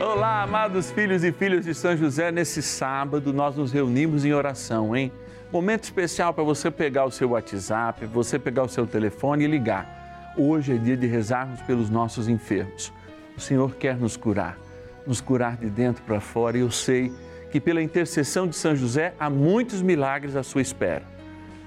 Olá, amados filhos e filhas de São José. Nesse sábado nós nos reunimos em oração, hein? Momento especial para você pegar o seu WhatsApp, você pegar o seu telefone e ligar. Hoje é dia de rezarmos pelos nossos enfermos. O Senhor quer nos curar, nos curar de dentro para fora e eu sei que pela intercessão de São José há muitos milagres à sua espera.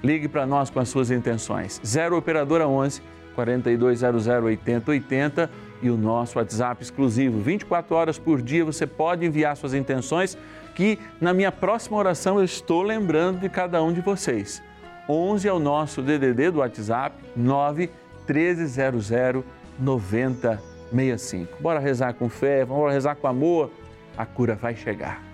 Ligue para nós com as suas intenções. 0 operadora 11 4200 8080 e o nosso WhatsApp exclusivo. 24 horas por dia você pode enviar suas intenções que na minha próxima oração eu estou lembrando de cada um de vocês. 11 é o nosso DDD do WhatsApp 9 1300 9065. Bora rezar com fé, vamos rezar com amor, a cura vai chegar.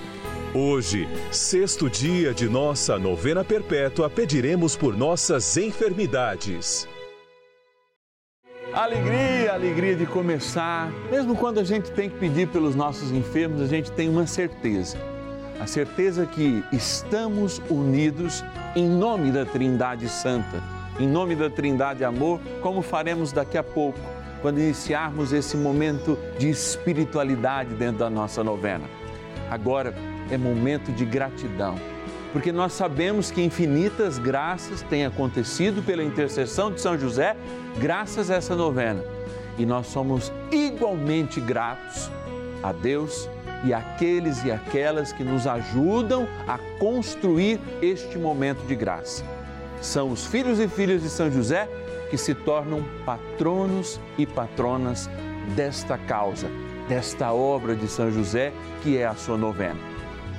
Hoje, sexto dia de nossa novena perpétua, pediremos por nossas enfermidades. Alegria, alegria de começar. Mesmo quando a gente tem que pedir pelos nossos enfermos, a gente tem uma certeza. A certeza que estamos unidos em nome da Trindade Santa, em nome da Trindade Amor, como faremos daqui a pouco, quando iniciarmos esse momento de espiritualidade dentro da nossa novena. Agora é momento de gratidão, porque nós sabemos que infinitas graças têm acontecido pela intercessão de São José, graças a essa novena. E nós somos igualmente gratos a Deus e àqueles e aquelas que nos ajudam a construir este momento de graça. São os filhos e filhas de São José que se tornam patronos e patronas desta causa, desta obra de São José, que é a sua novena.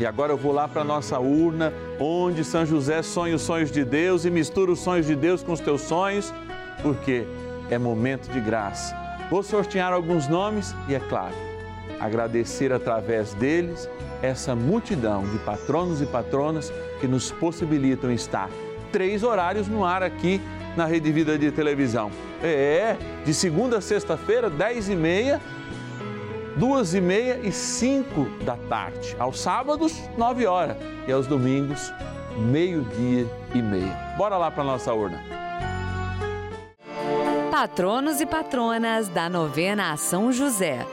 E agora eu vou lá para a nossa urna, onde São José sonha os sonhos de Deus e mistura os sonhos de Deus com os teus sonhos, porque é momento de graça. Vou sortear alguns nomes e, é claro, agradecer através deles essa multidão de patronos e patronas que nos possibilitam estar três horários no ar aqui na Rede Vida de Televisão. É, de segunda a sexta-feira, dez e meia, duas e meia e cinco da tarde. Aos sábados, nove horas. E aos domingos, meio-dia e meia. Bora lá para nossa urna. Patronos e patronas da novena a São José.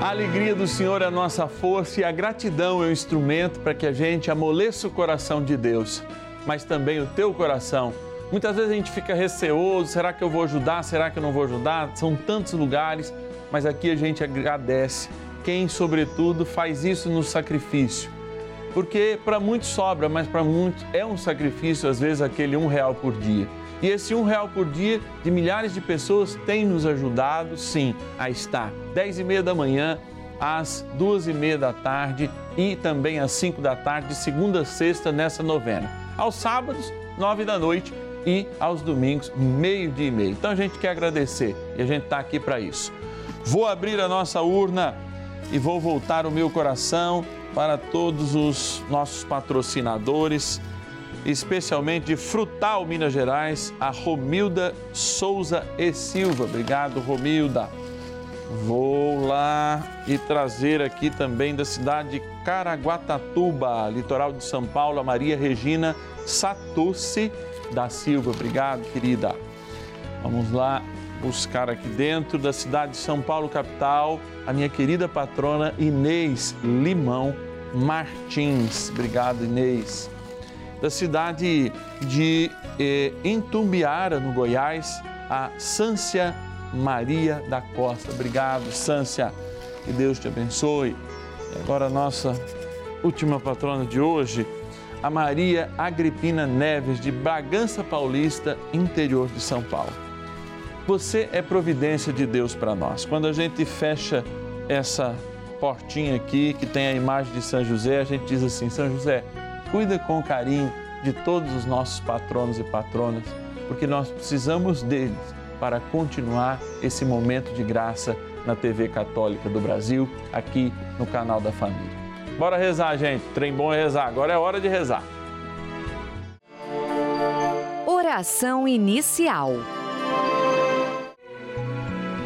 A alegria do Senhor é a nossa força e a gratidão é o instrumento para que a gente amoleça o coração de Deus, mas também o teu coração. Muitas vezes a gente fica receoso: será que eu vou ajudar? Será que eu não vou ajudar? São tantos lugares, mas aqui a gente agradece quem, sobretudo, faz isso no sacrifício. Porque para muitos sobra, mas para muitos é um sacrifício, às vezes, aquele um real por dia. E esse um real por dia de milhares de pessoas tem nos ajudado, sim, a estar dez e meia da manhã, às duas e meia da tarde e também às cinco da tarde, de segunda a sexta, nessa novena. Aos sábados, nove da noite e aos domingos, meio dia e meio. Então a gente quer agradecer e a gente está aqui para isso. Vou abrir a nossa urna e vou voltar o meu coração para todos os nossos patrocinadores, especialmente de Frutal Minas Gerais, a Romilda Souza e Silva. Obrigado, Romilda. Vou lá e trazer aqui também da cidade de Caraguatatuba, litoral de São Paulo, a Maria Regina Satucci da Silva. Obrigado, querida. Vamos lá buscar aqui dentro da cidade de São Paulo, capital, a minha querida patrona Inês Limão Martins. Obrigado, Inês. Da cidade de eh, Intumbiara, no Goiás, a Sância Maria da Costa. Obrigado, Sância. Que Deus te abençoe. E agora a nossa última patrona de hoje, a Maria Agripina Neves, de Bragança Paulista, interior de São Paulo. Você é providência de Deus para nós. Quando a gente fecha essa portinha aqui, que tem a imagem de São José, a gente diz assim: São José, cuida com carinho de todos os nossos patronos e patronas, porque nós precisamos deles para continuar esse momento de graça na TV Católica do Brasil, aqui no canal da Família. Bora rezar, gente. Trem bom é rezar. Agora é hora de rezar. Oração inicial.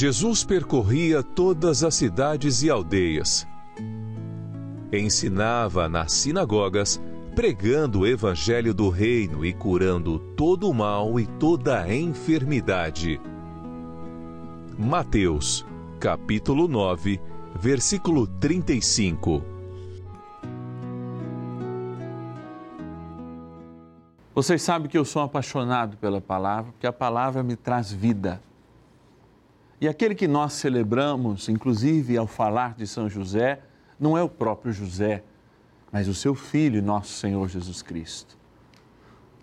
Jesus percorria todas as cidades e aldeias. Ensinava nas sinagogas, pregando o evangelho do reino e curando todo o mal e toda a enfermidade. Mateus, capítulo 9, versículo 35. Vocês sabem que eu sou apaixonado pela palavra, porque a palavra me traz vida. E aquele que nós celebramos, inclusive ao falar de São José, não é o próprio José, mas o seu filho, nosso Senhor Jesus Cristo.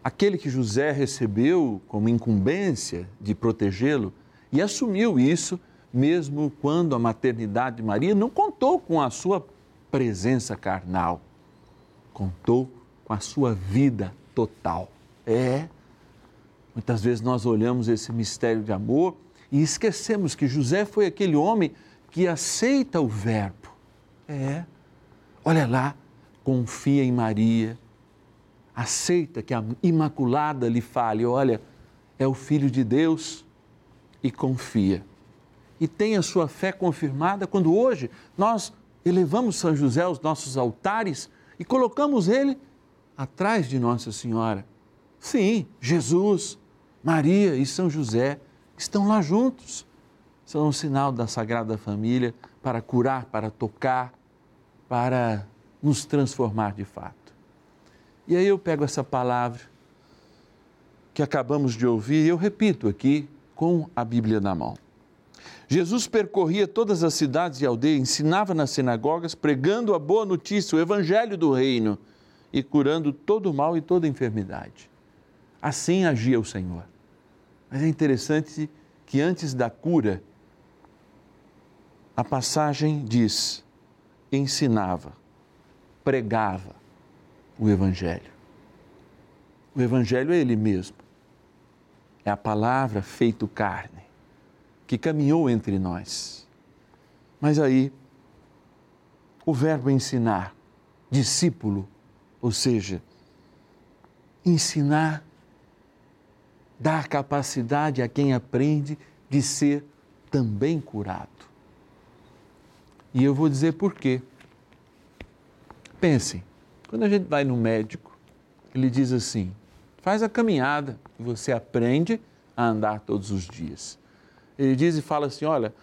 Aquele que José recebeu como incumbência de protegê-lo e assumiu isso mesmo quando a maternidade de Maria não contou com a sua presença carnal, contou com a sua vida total. É. Muitas vezes nós olhamos esse mistério de amor e esquecemos que José foi aquele homem que aceita o Verbo. É, olha lá, confia em Maria, aceita que a Imaculada lhe fale: olha, é o Filho de Deus e confia. E tem a sua fé confirmada quando hoje nós elevamos São José aos nossos altares e colocamos ele atrás de Nossa Senhora. Sim, Jesus, Maria e São José estão lá juntos. São um sinal da Sagrada Família para curar, para tocar, para nos transformar de fato. E aí eu pego essa palavra que acabamos de ouvir e eu repito aqui com a Bíblia na mão. Jesus percorria todas as cidades e aldeias, ensinava nas sinagogas, pregando a boa notícia, o evangelho do reino e curando todo o mal e toda enfermidade. Assim agia o Senhor. Mas é interessante que antes da cura, a passagem diz: ensinava, pregava o Evangelho. O Evangelho é Ele mesmo. É a palavra feito carne, que caminhou entre nós. Mas aí, o verbo ensinar, discípulo, ou seja, ensinar dá capacidade a quem aprende de ser também curado. E eu vou dizer por quê. Pensem, quando a gente vai no médico, ele diz assim: faz a caminhada e você aprende a andar todos os dias. Ele diz e fala assim: olha,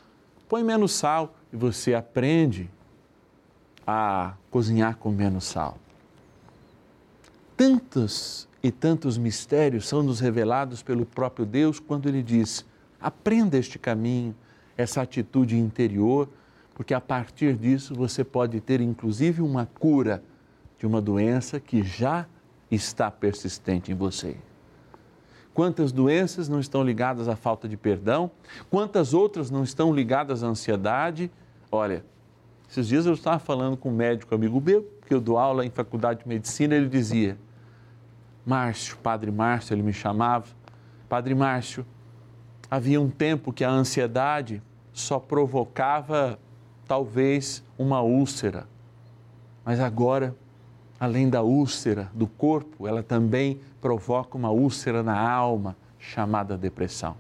põe menos sal e você aprende a cozinhar com menos sal. Tantos e tantos mistérios são nos revelados pelo próprio Deus quando ele diz: aprenda este caminho, essa atitude interior, porque a partir disso você pode ter inclusive uma cura de uma doença que já está persistente em você. Quantas doenças não estão ligadas à falta de perdão? Quantas outras não estão ligadas à ansiedade? Olha, esses dias eu estava falando com um médico amigo meu, que eu dou aula em faculdade de medicina, ele dizia: Márcio, Padre Márcio, ele me chamava, Padre Márcio, havia um tempo que a ansiedade só provocava talvez uma úlcera, mas agora, além da úlcera do corpo, ela também provoca uma úlcera na alma, chamada depressão.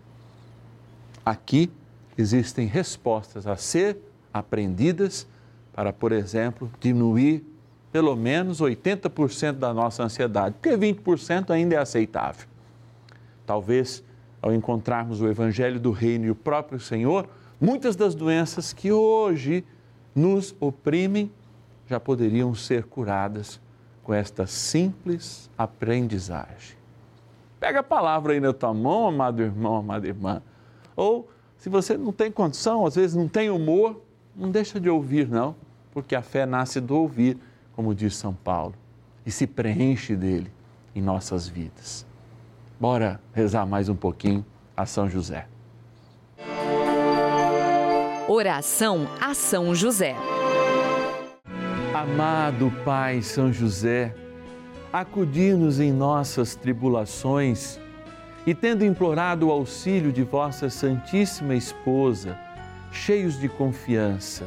Aqui existem respostas a ser aprendidas para, por exemplo, diminuir pelo menos 80% da nossa ansiedade, porque 20% ainda é aceitável. Talvez, ao encontrarmos o Evangelho do Reino e o próprio Senhor, muitas das doenças que hoje nos oprimem já poderiam ser curadas com esta simples aprendizagem. Pega a palavra aí na tua mão, amado irmão, amada irmã. Ou, se você não tem condição, às vezes não tem humor, não deixa de ouvir, não, porque a fé nasce do ouvir como diz São Paulo, e se preenche dele em nossas vidas. Bora rezar mais um pouquinho a São José. Oração a São José. Amado Pai São José, acudir-nos em nossas tribulações e, tendo implorado o auxílio de vossa Santíssima Esposa, cheios de confiança,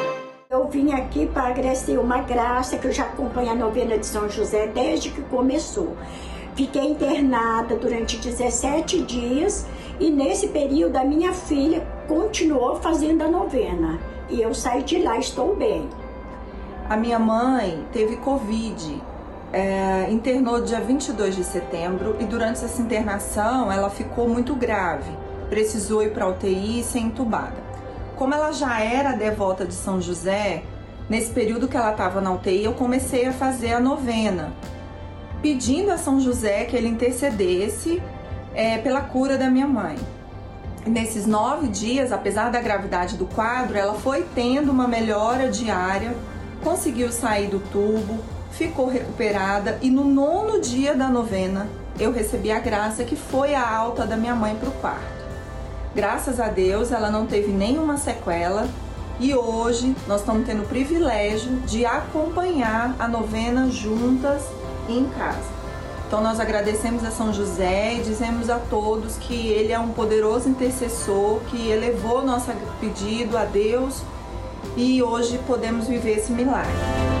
Vim aqui para agradecer uma graça que eu já acompanho a novena de São José desde que começou. Fiquei internada durante 17 dias e nesse período a minha filha continuou fazendo a novena. E eu saí de lá, estou bem. A minha mãe teve Covid, é, internou dia 22 de setembro e durante essa internação ela ficou muito grave, precisou ir para UTI e ser entubada. Como ela já era devota de São José, nesse período que ela estava na UTI, eu comecei a fazer a novena, pedindo a São José que ele intercedesse é, pela cura da minha mãe. Nesses nove dias, apesar da gravidade do quadro, ela foi tendo uma melhora diária, conseguiu sair do tubo, ficou recuperada e no nono dia da novena eu recebi a graça que foi a alta da minha mãe para o quarto. Graças a Deus, ela não teve nenhuma sequela e hoje nós estamos tendo o privilégio de acompanhar a novena juntas em casa. Então nós agradecemos a São José e dizemos a todos que ele é um poderoso intercessor que elevou nosso pedido a Deus e hoje podemos viver esse milagre.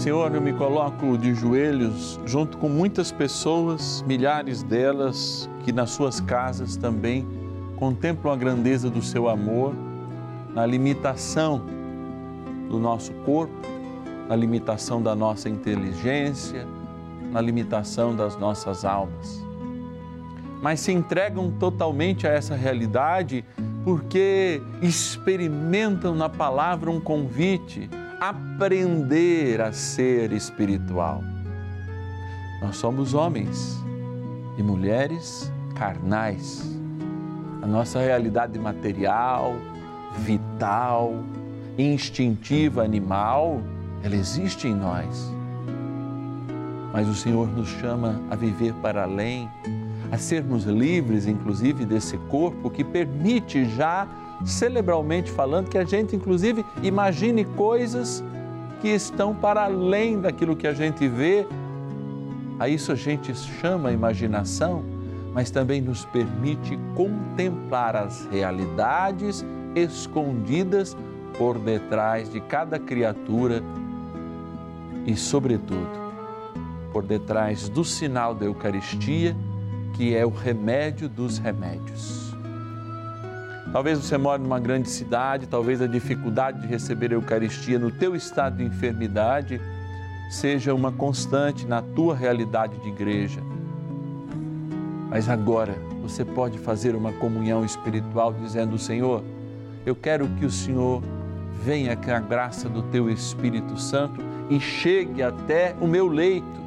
Senhor, eu me coloco de joelhos junto com muitas pessoas, milhares delas, que nas suas casas também contemplam a grandeza do seu amor, na limitação do nosso corpo, na limitação da nossa inteligência, na limitação das nossas almas. Mas se entregam totalmente a essa realidade porque experimentam na palavra um convite aprender a ser espiritual. Nós somos homens e mulheres carnais. A nossa realidade material, vital, instintiva, animal, ela existe em nós. Mas o Senhor nos chama a viver para além, a sermos livres, inclusive, desse corpo que permite já cerebralmente falando, que a gente inclusive imagine coisas que estão para além daquilo que a gente vê. A isso a gente chama imaginação, mas também nos permite contemplar as realidades escondidas por detrás de cada criatura e, sobretudo, por detrás do sinal da Eucaristia, que é o remédio dos remédios. Talvez você more numa grande cidade, talvez a dificuldade de receber a Eucaristia no teu estado de enfermidade seja uma constante na tua realidade de igreja. Mas agora você pode fazer uma comunhão espiritual dizendo: Senhor, eu quero que o Senhor venha com a graça do teu Espírito Santo e chegue até o meu leito.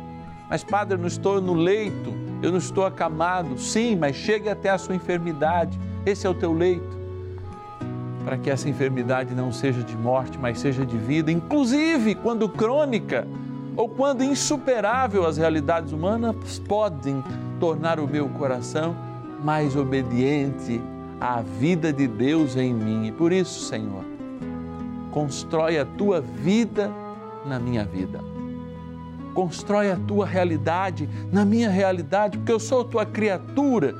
Mas, Padre, eu não estou no leito, eu não estou acamado. Sim, mas chegue até a sua enfermidade esse é o teu leito. Para que essa enfermidade não seja de morte, mas seja de vida, inclusive quando crônica ou quando insuperável as realidades humanas podem tornar o meu coração mais obediente à vida de Deus em mim. E por isso, Senhor, constrói a tua vida na minha vida. Constrói a tua realidade na minha realidade, porque eu sou tua criatura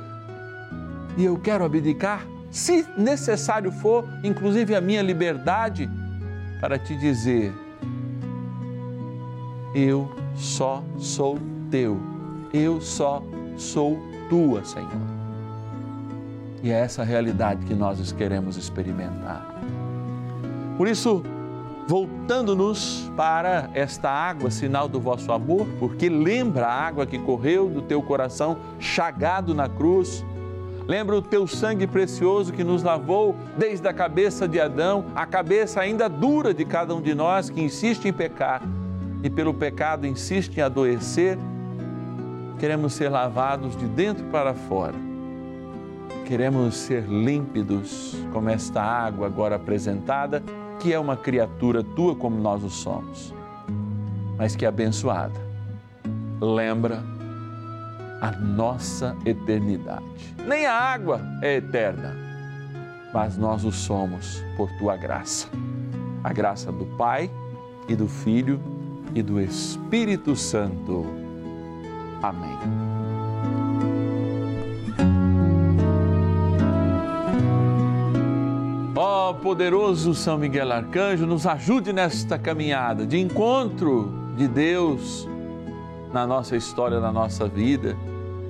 e eu quero abdicar, se necessário for, inclusive a minha liberdade, para te dizer eu só sou teu, eu só sou tua, Senhor. E é essa realidade que nós queremos experimentar. Por isso, voltando-nos para esta água, sinal do vosso amor, porque lembra a água que correu do teu coração chagado na cruz. Lembra o teu sangue precioso que nos lavou desde a cabeça de Adão, a cabeça ainda dura de cada um de nós que insiste em pecar e pelo pecado insiste em adoecer. Queremos ser lavados de dentro para fora. Queremos ser límpidos como esta água agora apresentada que é uma criatura tua como nós o somos, mas que é abençoada. Lembra a nossa eternidade. Nem a água é eterna, mas nós o somos por tua graça. A graça do Pai e do Filho e do Espírito Santo. Amém. Ó oh, poderoso São Miguel Arcanjo, nos ajude nesta caminhada de encontro de Deus na nossa história, na nossa vida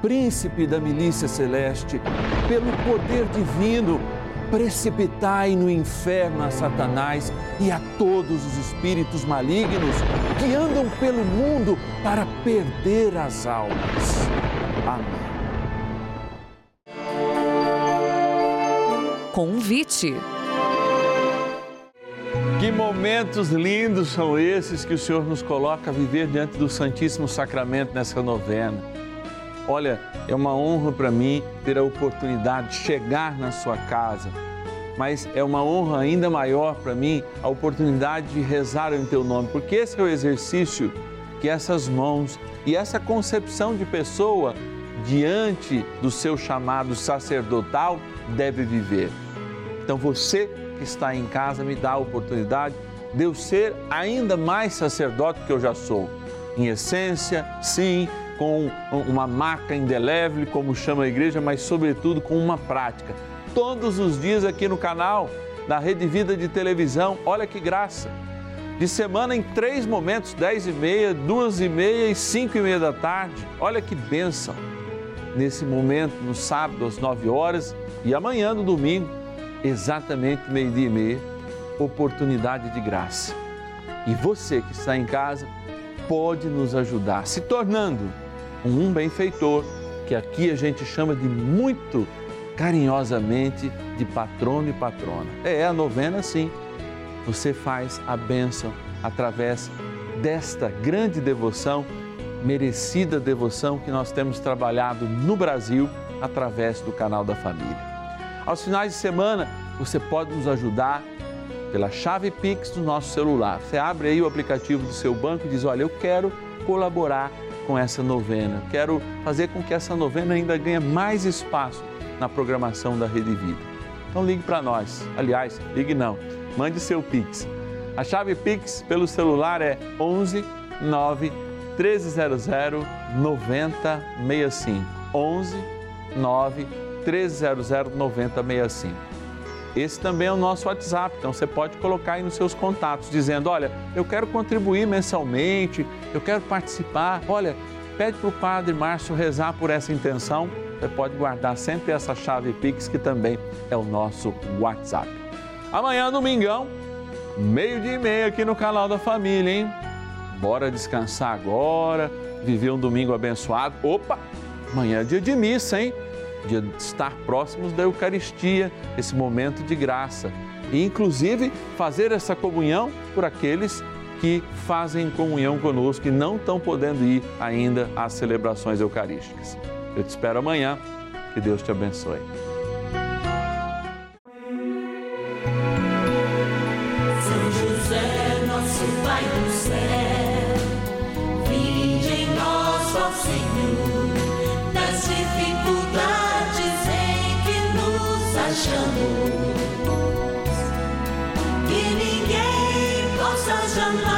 príncipe da milícia celeste, pelo poder divino, precipitai no inferno a Satanás e a todos os espíritos malignos que andam pelo mundo para perder as almas. Amém. Convite. Que momentos lindos são esses que o Senhor nos coloca a viver diante do Santíssimo Sacramento nessa novena. Olha, é uma honra para mim ter a oportunidade de chegar na sua casa, mas é uma honra ainda maior para mim a oportunidade de rezar em teu nome, porque esse é o exercício que essas mãos e essa concepção de pessoa diante do seu chamado sacerdotal deve viver. Então você que está em casa me dá a oportunidade de eu ser ainda mais sacerdote que eu já sou. Em essência, sim, com uma marca indelével, como chama a igreja, mas sobretudo com uma prática. Todos os dias aqui no canal da Rede Vida de Televisão, olha que graça! De semana em três momentos, dez e meia, duas e meia e cinco e meia da tarde. Olha que bênção! Nesse momento, no sábado, às nove horas e amanhã, no domingo, exatamente meio-dia e meia, oportunidade de graça. E você que está em casa pode nos ajudar se tornando um benfeitor, que aqui a gente chama de muito carinhosamente de patrono e patrona. É a novena sim. Você faz a bênção através desta grande devoção, merecida devoção que nós temos trabalhado no Brasil através do canal da família. Aos finais de semana, você pode nos ajudar pela chave Pix do nosso celular. Você abre aí o aplicativo do seu banco e diz: Olha, eu quero colaborar com essa novena, quero fazer com que essa novena ainda ganhe mais espaço na programação da Rede Vida. Então ligue para nós. Aliás, ligue não, mande seu Pix. A chave Pix pelo celular é 11 9 1300 9065. 11 9 1300 9065. Esse também é o nosso WhatsApp, então você pode colocar aí nos seus contatos, dizendo: Olha, eu quero contribuir mensalmente, eu quero participar. Olha, pede para o Padre Márcio rezar por essa intenção. Você pode guardar sempre essa chave Pix, que também é o nosso WhatsApp. Amanhã, domingão, meio-dia e meia aqui no canal da família, hein? Bora descansar agora, viver um domingo abençoado. Opa, amanhã é dia de missa, hein? de estar próximos da Eucaristia, esse momento de graça. E, inclusive, fazer essa comunhão por aqueles que fazem comunhão conosco e não estão podendo ir ainda às celebrações eucarísticas. Eu te espero amanhã. Que Deus te abençoe. Senhor, das dificuldades. Ninguém possa jamais.